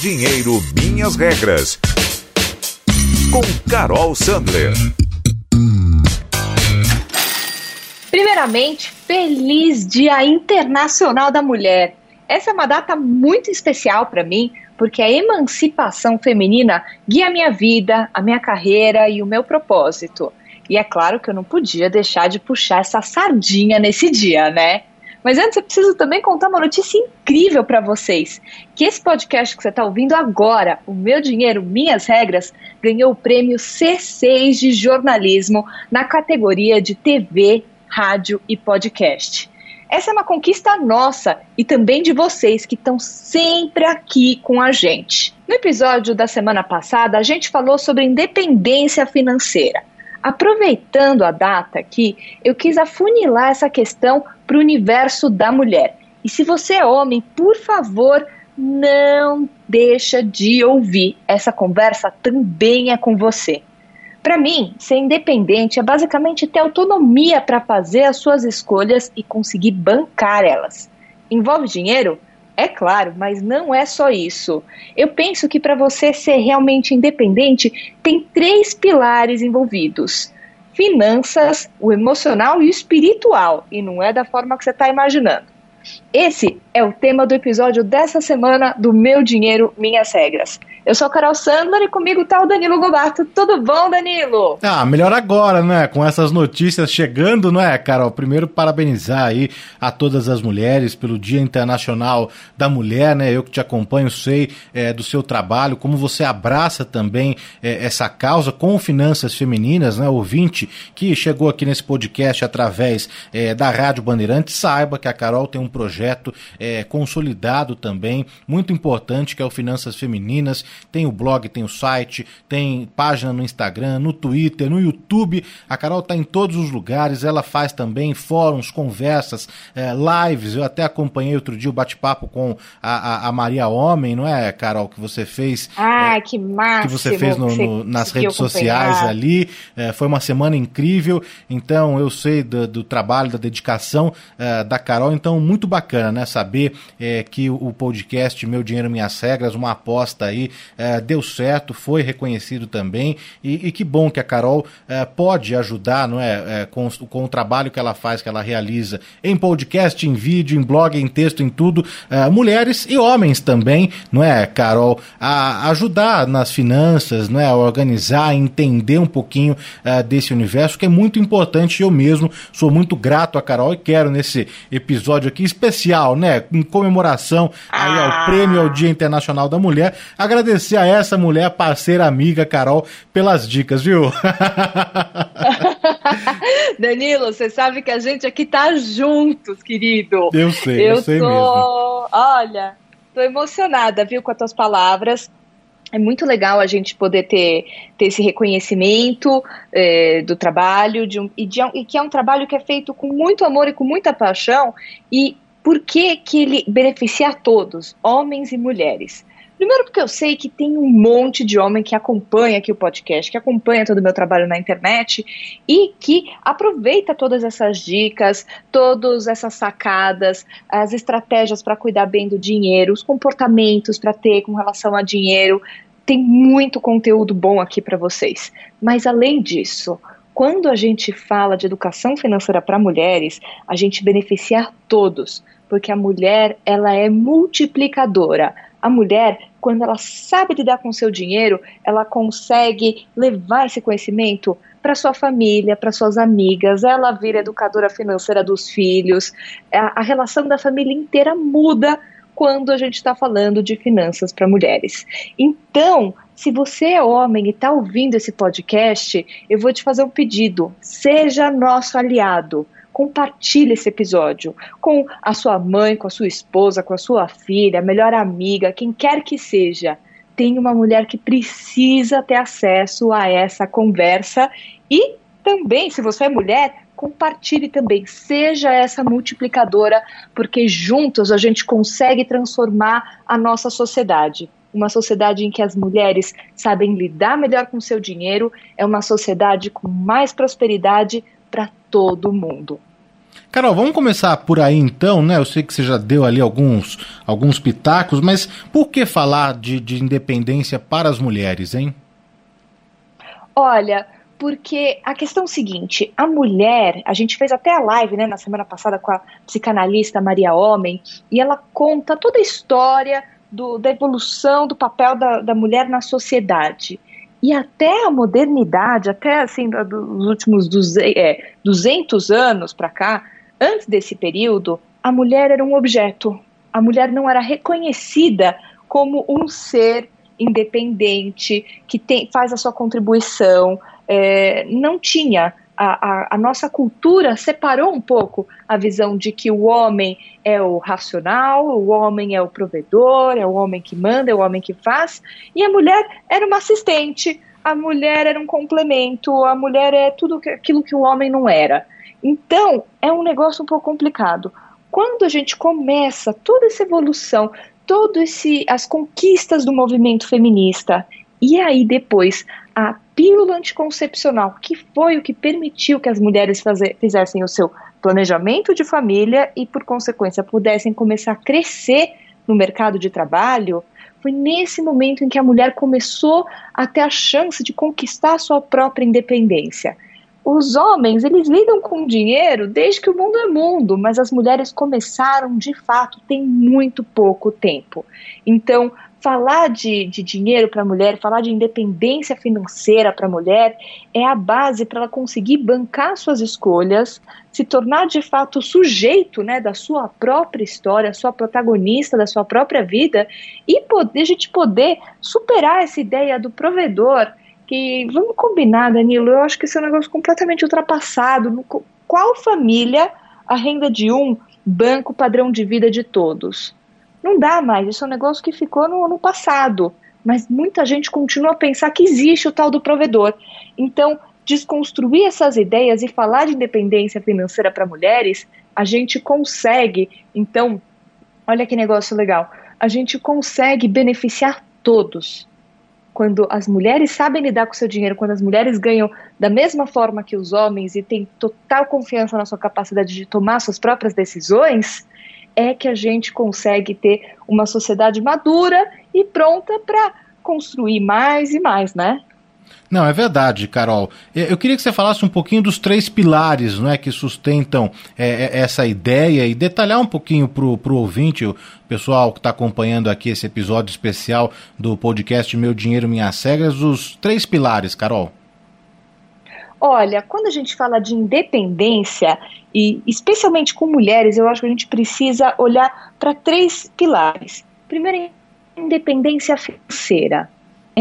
dinheiro, minhas regras. Com Carol Sandler. Primeiramente, feliz Dia Internacional da Mulher. Essa é uma data muito especial para mim, porque a emancipação feminina guia a minha vida, a minha carreira e o meu propósito. E é claro que eu não podia deixar de puxar essa sardinha nesse dia, né? Mas antes eu preciso também contar uma notícia incrível para vocês. Que esse podcast que você está ouvindo agora, O Meu Dinheiro, Minhas Regras, ganhou o prêmio C6 de jornalismo na categoria de TV, rádio e podcast. Essa é uma conquista nossa e também de vocês que estão sempre aqui com a gente. No episódio da semana passada, a gente falou sobre independência financeira. Aproveitando a data aqui, eu quis afunilar essa questão para o universo da mulher. E se você é homem, por favor, não deixa de ouvir. Essa conversa também é com você. Para mim, ser independente é basicamente ter autonomia para fazer as suas escolhas e conseguir bancar elas. Envolve dinheiro? É claro, mas não é só isso. Eu penso que para você ser realmente independente, tem três pilares envolvidos: finanças, o emocional e o espiritual, e não é da forma que você está imaginando. Esse é o tema do episódio dessa semana do Meu Dinheiro, Minhas Regras. Eu sou a Carol Sandler e comigo tá o Danilo Gobato. Tudo bom, Danilo? Ah, melhor agora, né? Com essas notícias chegando, não é, Carol? Primeiro, parabenizar aí a todas as mulheres pelo Dia Internacional da Mulher, né? Eu que te acompanho, sei é, do seu trabalho, como você abraça também é, essa causa com finanças femininas, né? Ouvinte que chegou aqui nesse podcast através é, da Rádio Bandeirantes, saiba que a Carol tem um projeto é, consolidado também, muito importante, que é o Finanças Femininas tem o blog, tem o site, tem página no Instagram, no Twitter, no YouTube. A Carol está em todos os lugares, ela faz também fóruns, conversas, é, lives. Eu até acompanhei outro dia o bate-papo com a, a, a, Maria Homem, não é, Carol, que você fez. Ah, é, que massa! Que você fez no, no, nas redes sociais ali. É, foi uma semana incrível, então eu sei do, do trabalho, da dedicação é, da Carol, então muito bacana, né? Saber é, que o podcast Meu Dinheiro Minhas Regras, uma aposta aí é, deu certo, foi reconhecido também e, e, que bom que a Carol é, pode ajudar, não é, é, com, com, o trabalho que ela faz, que ela realiza em podcast, em vídeo, em blog, em texto, em tudo, é, mulheres e homens também, não é, Carol, a ajudar nas finanças, não é, a organizar, entender um pouquinho é, desse universo que é muito importante. Eu mesmo sou muito grato a Carol e quero nesse episódio aqui especial, né, em comemoração aí ao ah. Prêmio ao Dia Internacional da Mulher, agradecer agradecer a essa mulher, parceira, amiga, Carol, pelas dicas, viu? Danilo, você sabe que a gente aqui tá juntos, querido. Eu sei, eu, eu sei tô... mesmo. Olha, tô emocionada, viu, com as tuas palavras. É muito legal a gente poder ter, ter esse reconhecimento é, do trabalho de um, e, de, e que é um trabalho que é feito com muito amor e com muita paixão. E por que, que ele beneficia a todos, homens e mulheres? Primeiro porque eu sei que tem um monte de homem que acompanha aqui o podcast, que acompanha todo o meu trabalho na internet e que aproveita todas essas dicas, todas essas sacadas, as estratégias para cuidar bem do dinheiro, os comportamentos para ter com relação a dinheiro. Tem muito conteúdo bom aqui para vocês. Mas além disso, quando a gente fala de educação financeira para mulheres, a gente beneficia todos, porque a mulher ela é multiplicadora. A mulher quando ela sabe lidar com o seu dinheiro, ela consegue levar esse conhecimento para sua família, para suas amigas, ela vira educadora financeira dos filhos, a, a relação da família inteira muda quando a gente está falando de finanças para mulheres. Então, se você é homem e está ouvindo esse podcast, eu vou te fazer um pedido: seja nosso aliado compartilhe esse episódio com a sua mãe, com a sua esposa, com a sua filha, melhor amiga, quem quer que seja. Tem uma mulher que precisa ter acesso a essa conversa e também, se você é mulher, compartilhe também, seja essa multiplicadora, porque juntos a gente consegue transformar a nossa sociedade. Uma sociedade em que as mulheres sabem lidar melhor com seu dinheiro, é uma sociedade com mais prosperidade para todo mundo. Carol, vamos começar por aí então, né? Eu sei que você já deu ali alguns, alguns pitacos, mas por que falar de, de independência para as mulheres, hein? Olha, porque a questão é o seguinte, a mulher, a gente fez até a live, né, na semana passada com a psicanalista Maria Homem, e ela conta toda a história do, da evolução do papel da, da mulher na sociedade. E até a modernidade, até assim, dos últimos 200, é, 200 anos para cá, antes desse período, a mulher era um objeto. A mulher não era reconhecida como um ser independente que tem, faz a sua contribuição. É, não tinha a, a, a, nossa cultura separou um pouco a visão de que o homem é o racional, o homem é o provedor, é o homem que manda, é o homem que faz, e a mulher era uma assistente, a mulher era um complemento, a mulher é tudo aquilo que o homem não era. Então, é um negócio um pouco complicado. Quando a gente começa toda essa evolução, todas as conquistas do movimento feminista, e aí depois a pílula anticoncepcional, que foi o que permitiu que as mulheres fazer, fizessem o seu planejamento de família e, por consequência, pudessem começar a crescer no mercado de trabalho, foi nesse momento em que a mulher começou a ter a chance de conquistar a sua própria independência. Os homens, eles lidam com dinheiro desde que o mundo é mundo, mas as mulheres começaram de fato tem muito pouco tempo. Então, falar de, de dinheiro para a mulher, falar de independência financeira para a mulher, é a base para ela conseguir bancar suas escolhas, se tornar de fato sujeito né, da sua própria história, sua protagonista da sua própria vida, e poder, a gente poder superar essa ideia do provedor. Que vamos combinar, Danilo, eu acho que esse é um negócio completamente ultrapassado. Qual família a renda de um banco padrão de vida de todos? Não dá mais, isso é um negócio que ficou no ano passado. Mas muita gente continua a pensar que existe o tal do provedor. Então, desconstruir essas ideias e falar de independência financeira para mulheres, a gente consegue, então, olha que negócio legal, a gente consegue beneficiar todos. Quando as mulheres sabem lidar com o seu dinheiro, quando as mulheres ganham da mesma forma que os homens e têm total confiança na sua capacidade de tomar suas próprias decisões, é que a gente consegue ter uma sociedade madura e pronta para construir mais e mais, né? Não, é verdade, Carol. Eu queria que você falasse um pouquinho dos três pilares não é, que sustentam é, é essa ideia e detalhar um pouquinho para o ouvinte, o pessoal que está acompanhando aqui esse episódio especial do podcast Meu Dinheiro, Minhas Regras, os três pilares, Carol. Olha, quando a gente fala de independência, e especialmente com mulheres, eu acho que a gente precisa olhar para três pilares. Primeiro, independência financeira.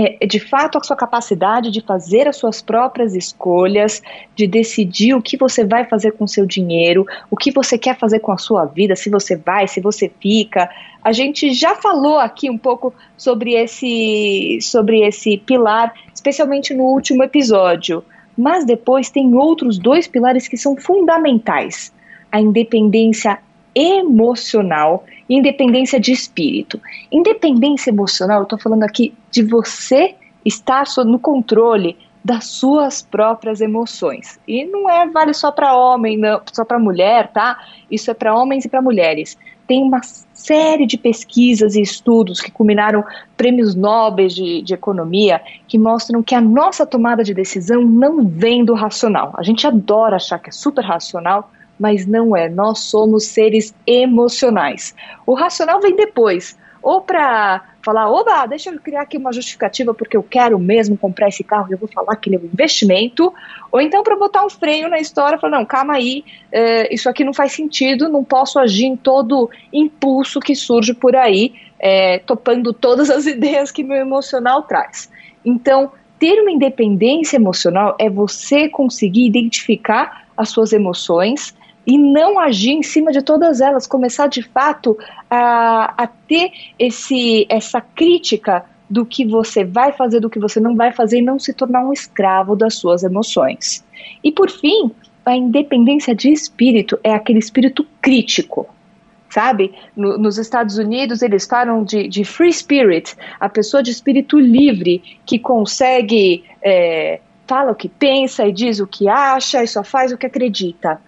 É, de fato, a sua capacidade de fazer as suas próprias escolhas, de decidir o que você vai fazer com o seu dinheiro, o que você quer fazer com a sua vida, se você vai, se você fica. A gente já falou aqui um pouco sobre esse, sobre esse pilar, especialmente no último episódio. Mas depois tem outros dois pilares que são fundamentais: a independência emocional independência de espírito. Independência emocional, eu estou falando aqui de você estar no controle das suas próprias emoções. E não é vale só para homem, não, só para mulher, tá? Isso é para homens e para mulheres tem uma série de pesquisas e estudos que culminaram prêmios Nobel de, de economia que mostram que a nossa tomada de decisão não vem do racional. A gente adora achar que é super racional, mas não é. Nós somos seres emocionais. O racional vem depois, ou para falar, oba, deixa eu criar aqui uma justificativa porque eu quero mesmo comprar esse carro e eu vou falar que ele é um investimento, ou então para botar um freio na história falar, não, calma aí, é, isso aqui não faz sentido, não posso agir em todo impulso que surge por aí, é, topando todas as ideias que meu emocional traz. Então, ter uma independência emocional é você conseguir identificar as suas emoções, e não agir em cima de todas elas, começar de fato a, a ter esse, essa crítica do que você vai fazer, do que você não vai fazer e não se tornar um escravo das suas emoções. E por fim, a independência de espírito é aquele espírito crítico. Sabe? No, nos Estados Unidos eles falam de, de, free spirit, a pessoa de espírito livre que consegue, é, fala o que pensa e diz o que acha e só faz o que acredita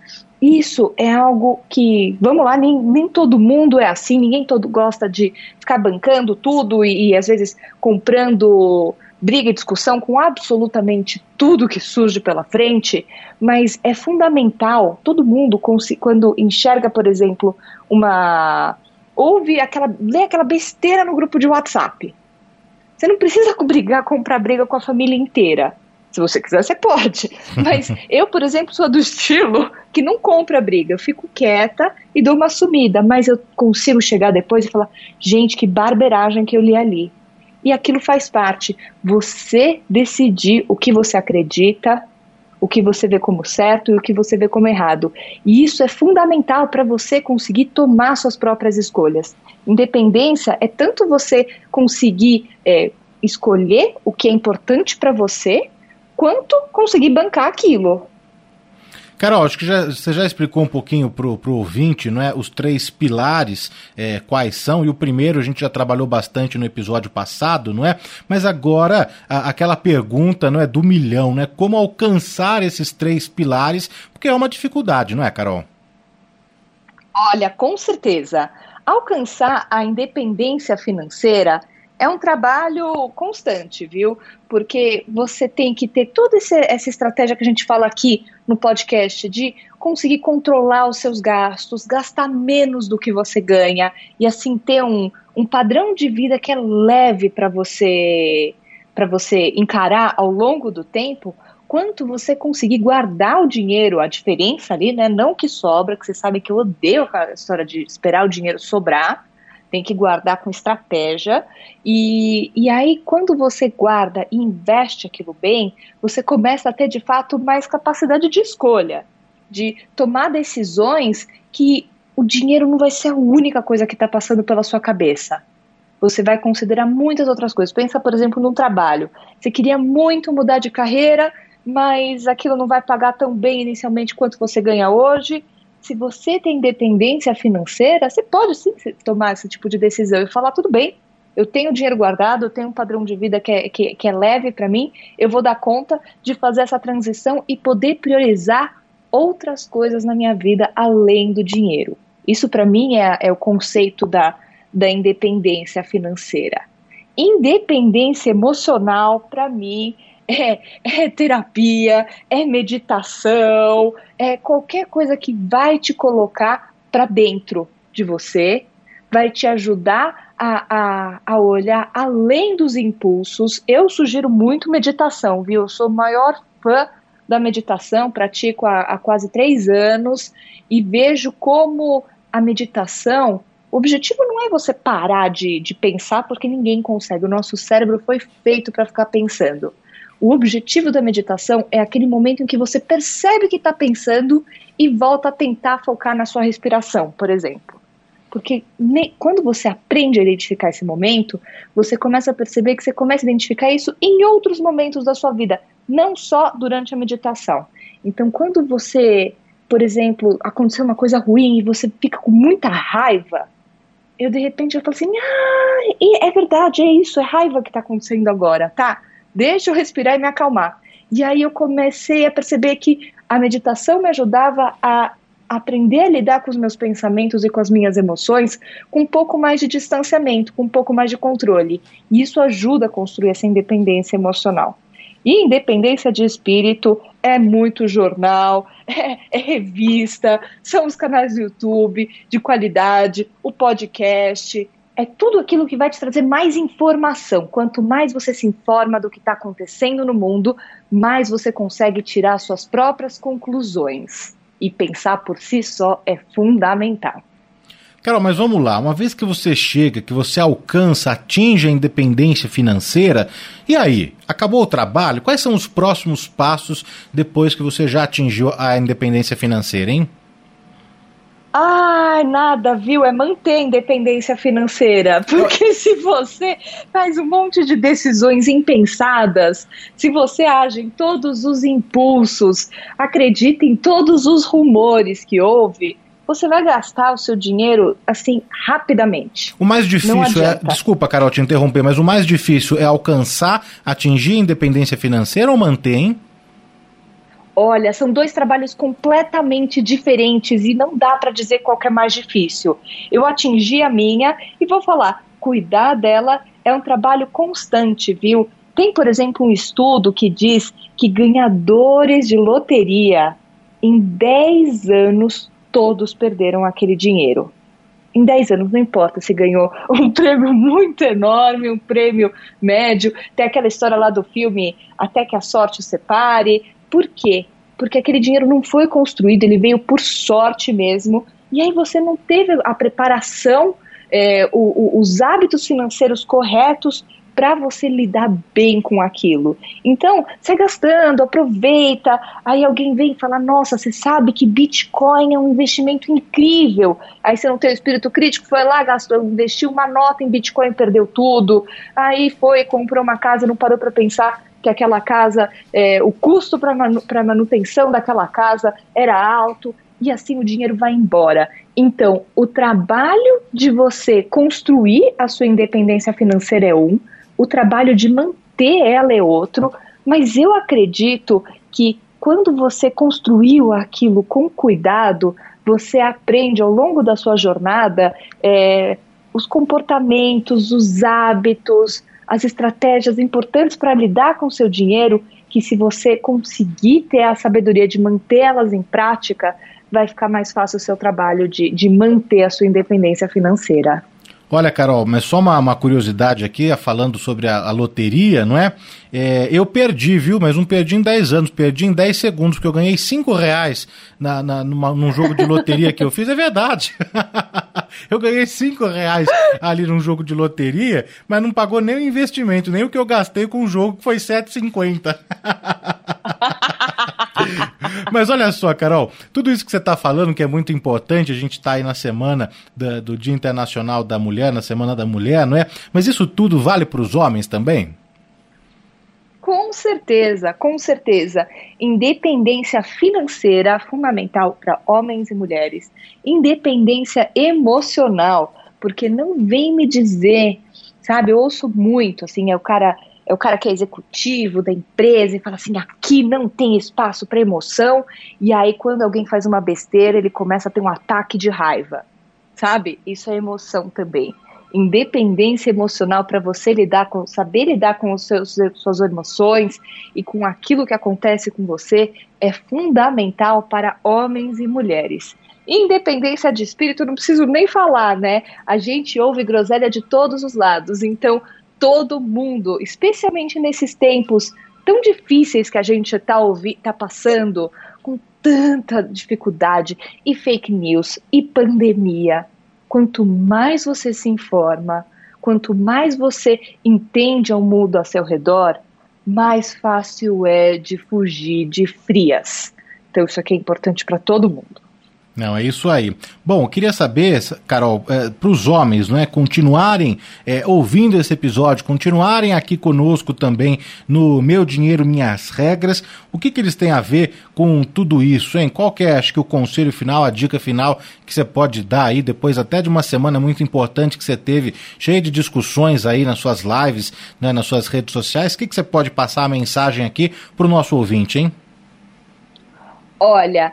isso é algo que, vamos lá, nem, nem todo mundo é assim, ninguém todo gosta de ficar bancando tudo e, e às vezes comprando briga e discussão com absolutamente tudo que surge pela frente, mas é fundamental, todo mundo, quando enxerga, por exemplo, uma. ouve aquela. lê aquela besteira no grupo de WhatsApp. Você não precisa brigar, comprar briga com a família inteira. Se você quiser, você pode. Mas eu, por exemplo, sou do estilo que não compra briga. Eu fico quieta e dou uma sumida. Mas eu consigo chegar depois e falar: gente, que barberagem que eu li ali. E aquilo faz parte. Você decidir o que você acredita, o que você vê como certo e o que você vê como errado. E isso é fundamental para você conseguir tomar suas próprias escolhas. Independência é tanto você conseguir é, escolher o que é importante para você, quanto conseguir bancar aquilo. Carol, acho que já, você já explicou um pouquinho pro, pro ouvinte, não é? Os três pilares, é, quais são, e o primeiro a gente já trabalhou bastante no episódio passado, não é? Mas agora, a, aquela pergunta, não é, do milhão, né? Como alcançar esses três pilares, porque é uma dificuldade, não é, Carol? Olha, com certeza. Alcançar a independência financeira é um trabalho constante, viu? Porque você tem que ter toda essa estratégia que a gente fala aqui no podcast de conseguir controlar os seus gastos, gastar menos do que você ganha e assim ter um, um padrão de vida que é leve para você para você encarar ao longo do tempo, quanto você conseguir guardar o dinheiro, a diferença ali, né? Não que sobra, que você sabe que eu odeio a história de esperar o dinheiro sobrar tem que guardar com estratégia. E, e aí, quando você guarda e investe aquilo bem, você começa a ter de fato mais capacidade de escolha, de tomar decisões que o dinheiro não vai ser a única coisa que está passando pela sua cabeça. Você vai considerar muitas outras coisas. Pensa, por exemplo, num trabalho. Você queria muito mudar de carreira, mas aquilo não vai pagar tão bem inicialmente quanto você ganha hoje se você tem independência financeira, você pode sim tomar esse tipo de decisão e falar: tudo bem, eu tenho dinheiro guardado, eu tenho um padrão de vida que é, que, que é leve para mim, eu vou dar conta de fazer essa transição e poder priorizar outras coisas na minha vida além do dinheiro. Isso para mim é, é o conceito da, da independência financeira. Independência emocional, para mim, é, é terapia, é meditação, é qualquer coisa que vai te colocar para dentro de você, vai te ajudar a, a, a, olhar além dos impulsos. Eu sugiro muito meditação, viu? Eu sou maior fã da meditação, pratico há, há quase três anos e vejo como a meditação. O objetivo não é você parar de, de pensar, porque ninguém consegue. O nosso cérebro foi feito para ficar pensando. O objetivo da meditação é aquele momento em que você percebe que está pensando e volta a tentar focar na sua respiração, por exemplo. Porque ne, quando você aprende a identificar esse momento, você começa a perceber que você começa a identificar isso em outros momentos da sua vida, não só durante a meditação. Então, quando você, por exemplo, aconteceu uma coisa ruim e você fica com muita raiva, eu de repente eu falo assim: ah, é verdade, é isso, é raiva que está acontecendo agora, tá? Deixa eu respirar e me acalmar. E aí eu comecei a perceber que a meditação me ajudava a aprender a lidar com os meus pensamentos e com as minhas emoções com um pouco mais de distanciamento, com um pouco mais de controle. E isso ajuda a construir essa independência emocional. E independência de espírito é muito jornal, é, é, revista, são os canais do YouTube de qualidade, o podcast, é tudo aquilo que vai te trazer mais informação. Quanto mais você se informa do que está acontecendo no mundo, mais você consegue tirar suas próprias conclusões. E pensar por si só é fundamental. Carol, mas vamos lá. Uma vez que você chega, que você alcança, atinge a independência financeira, e aí? Acabou o trabalho? Quais são os próximos passos depois que você já atingiu a independência financeira, hein? Ah, nada, viu? É manter a independência financeira. Porque se você faz um monte de decisões impensadas, se você age em todos os impulsos, acredita em todos os rumores que houve, você vai gastar o seu dinheiro assim rapidamente. O mais difícil é. Desculpa, Carol, te interromper, mas o mais difícil é alcançar, atingir a independência financeira ou manter, hein? Olha, são dois trabalhos completamente diferentes e não dá para dizer qual é mais difícil. Eu atingi a minha e vou falar, cuidar dela é um trabalho constante, viu? Tem, por exemplo, um estudo que diz que ganhadores de loteria em 10 anos todos perderam aquele dinheiro. Em 10 anos, não importa se ganhou um prêmio muito enorme, um prêmio médio, tem aquela história lá do filme Até que a Sorte Separe. Por quê? Porque aquele dinheiro não foi construído, ele veio por sorte mesmo, e aí você não teve a preparação, é, o, o, os hábitos financeiros corretos para você lidar bem com aquilo. Então, sai gastando, aproveita. Aí alguém vem e fala: Nossa, você sabe que Bitcoin é um investimento incrível. Aí você não tem o espírito crítico, foi lá, gastou, investiu uma nota em Bitcoin, perdeu tudo. Aí foi, comprou uma casa, não parou para pensar que aquela casa, é, o custo para manu manutenção daquela casa era alto e assim o dinheiro vai embora. Então, o trabalho de você construir a sua independência financeira é um, o trabalho de manter ela é outro, mas eu acredito que quando você construiu aquilo com cuidado, você aprende ao longo da sua jornada é, os comportamentos, os hábitos, as estratégias importantes para lidar com o seu dinheiro, que se você conseguir ter a sabedoria de mantê-las em prática, vai ficar mais fácil o seu trabalho de, de manter a sua independência financeira. Olha, Carol, mas só uma, uma curiosidade aqui, falando sobre a, a loteria, não é? é? Eu perdi, viu? Mas não perdi em 10 anos, perdi em 10 segundos, porque eu ganhei 5 reais na, na, numa, num jogo de loteria que eu fiz. É verdade. eu ganhei 5 reais ali num jogo de loteria, mas não pagou nem o investimento, nem o que eu gastei com o jogo, que foi 7,50. Mas olha só, Carol, tudo isso que você está falando, que é muito importante, a gente está aí na semana da, do Dia Internacional da Mulher, na Semana da Mulher, não é? Mas isso tudo vale para os homens também? Com certeza, com certeza. Independência financeira fundamental para homens e mulheres. Independência emocional, porque não vem me dizer, sabe? Eu ouço muito, assim, é o cara é o cara que é executivo da empresa e fala assim: aqui não tem espaço para emoção. E aí, quando alguém faz uma besteira, ele começa a ter um ataque de raiva. Sabe? Isso é emoção também. Independência emocional para você lidar com, saber lidar com os seus, suas emoções e com aquilo que acontece com você é fundamental para homens e mulheres. Independência de espírito, não preciso nem falar, né? A gente ouve groselha de todos os lados. Então, todo mundo, especialmente nesses tempos tão difíceis que a gente está tá passando, com tanta dificuldade e fake news e pandemia. Quanto mais você se informa, quanto mais você entende o mundo ao seu redor, mais fácil é de fugir de frias. Então, isso aqui é importante para todo mundo. Não, é isso aí. Bom, queria saber, Carol, é, para os homens, não é, continuarem é, ouvindo esse episódio, continuarem aqui conosco também no Meu Dinheiro Minhas Regras, o que, que eles têm a ver com tudo isso, hein? Qual que é, acho que o conselho final, a dica final que você pode dar aí, depois até de uma semana muito importante que você teve, cheia de discussões aí nas suas lives, né, nas suas redes sociais, o que, que você pode passar a mensagem aqui para o nosso ouvinte, hein? Olha,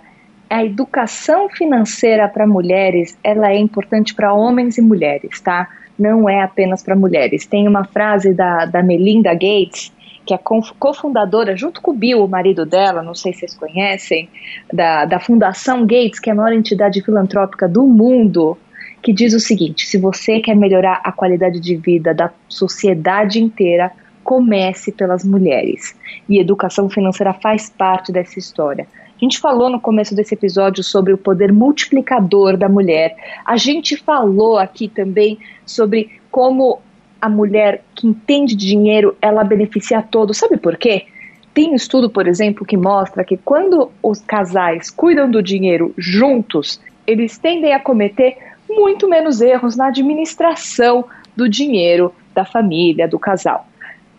a educação financeira para mulheres, ela é importante para homens e mulheres, tá? Não é apenas para mulheres. Tem uma frase da, da Melinda Gates, que é cofundadora, junto com o Bill, o marido dela, não sei se vocês conhecem, da, da Fundação Gates, que é a maior entidade filantrópica do mundo, que diz o seguinte: se você quer melhorar a qualidade de vida da sociedade inteira, comece pelas mulheres. E educação financeira faz parte dessa história. A gente falou no começo desse episódio sobre o poder multiplicador da mulher. A gente falou aqui também sobre como a mulher que entende dinheiro, ela beneficia a todos. Sabe por quê? Tem um estudo, por exemplo, que mostra que quando os casais cuidam do dinheiro juntos, eles tendem a cometer muito menos erros na administração do dinheiro da família, do casal.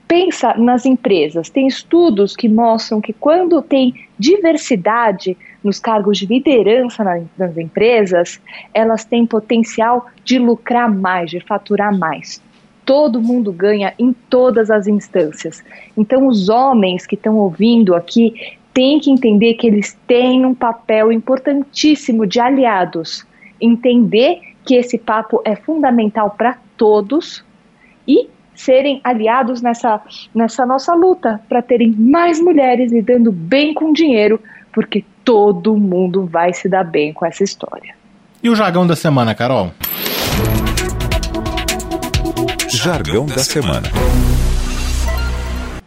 Pensa nas empresas. Tem estudos que mostram que quando tem diversidade nos cargos de liderança nas empresas, elas têm potencial de lucrar mais, de faturar mais. Todo mundo ganha em todas as instâncias. Então, os homens que estão ouvindo aqui tem que entender que eles têm um papel importantíssimo de aliados. Entender que esse papo é fundamental para todos e serem aliados nessa, nessa nossa luta para terem mais mulheres lidando bem com dinheiro, porque todo mundo vai se dar bem com essa história. E o jargão da semana, Carol? Jargão da semana.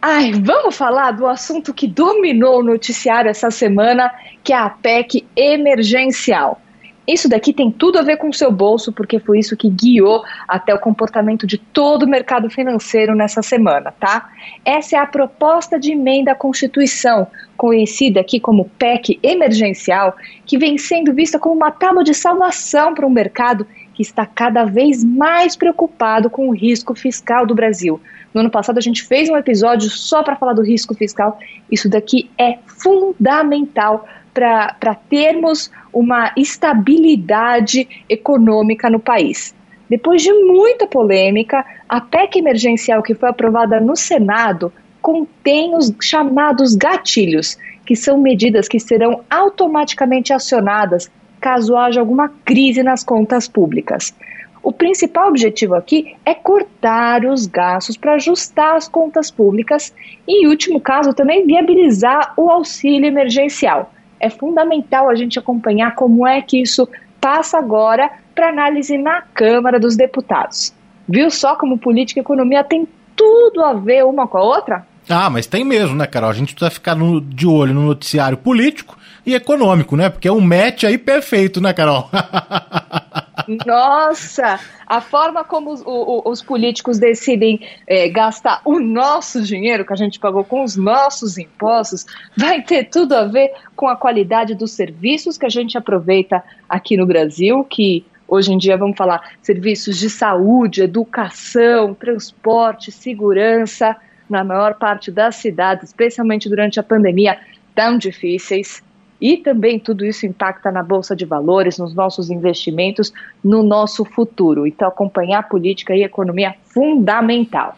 Ai, vamos falar do assunto que dominou o noticiário essa semana, que é a PEC emergencial. Isso daqui tem tudo a ver com o seu bolso, porque foi isso que guiou até o comportamento de todo o mercado financeiro nessa semana, tá? Essa é a proposta de emenda à Constituição, conhecida aqui como PEC emergencial, que vem sendo vista como uma tábua de salvação para um mercado que está cada vez mais preocupado com o risco fiscal do Brasil. No ano passado a gente fez um episódio só para falar do risco fiscal. Isso daqui é fundamental para termos uma estabilidade econômica no país. Depois de muita polêmica, a PEC emergencial que foi aprovada no Senado contém os chamados gatilhos, que são medidas que serão automaticamente acionadas caso haja alguma crise nas contas públicas. O principal objetivo aqui é cortar os gastos para ajustar as contas públicas e, em último caso, também viabilizar o auxílio emergencial é fundamental a gente acompanhar como é que isso passa agora para análise na Câmara dos Deputados. Viu só como política e economia tem tudo a ver uma com a outra? Ah, mas tem mesmo, né, Carol? A gente precisa ficar no, de olho no noticiário político e econômico, né? Porque é um match aí perfeito, né, Carol? Nossa, a forma como os, o, os políticos decidem é, gastar o nosso dinheiro que a gente pagou com os nossos impostos vai ter tudo a ver com a qualidade dos serviços que a gente aproveita aqui no Brasil, que hoje em dia vamos falar serviços de saúde, educação, transporte, segurança, na maior parte das cidades, especialmente durante a pandemia, tão difíceis. E também tudo isso impacta na bolsa de valores, nos nossos investimentos, no nosso futuro. Então, acompanhar política e economia é fundamental.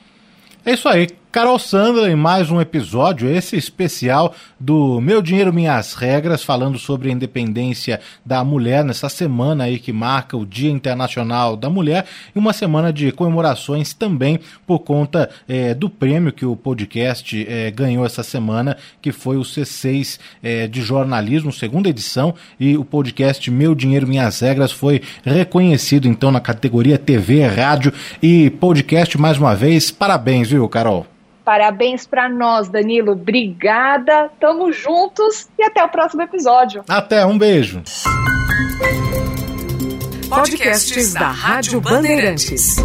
É isso aí. Carol Sandra em mais um episódio, esse especial do Meu Dinheiro Minhas Regras, falando sobre a independência da mulher nessa semana aí que marca o Dia Internacional da Mulher e uma semana de comemorações também por conta é, do prêmio que o podcast é, ganhou essa semana, que foi o C6 é, de jornalismo, segunda edição, e o podcast Meu Dinheiro Minhas Regras foi reconhecido então na categoria TV, rádio e podcast mais uma vez. Parabéns, viu, Carol? Parabéns para nós, Danilo. Obrigada. Tamo juntos e até o próximo episódio. Até, um beijo. Podcasts da Rádio Bandeirantes.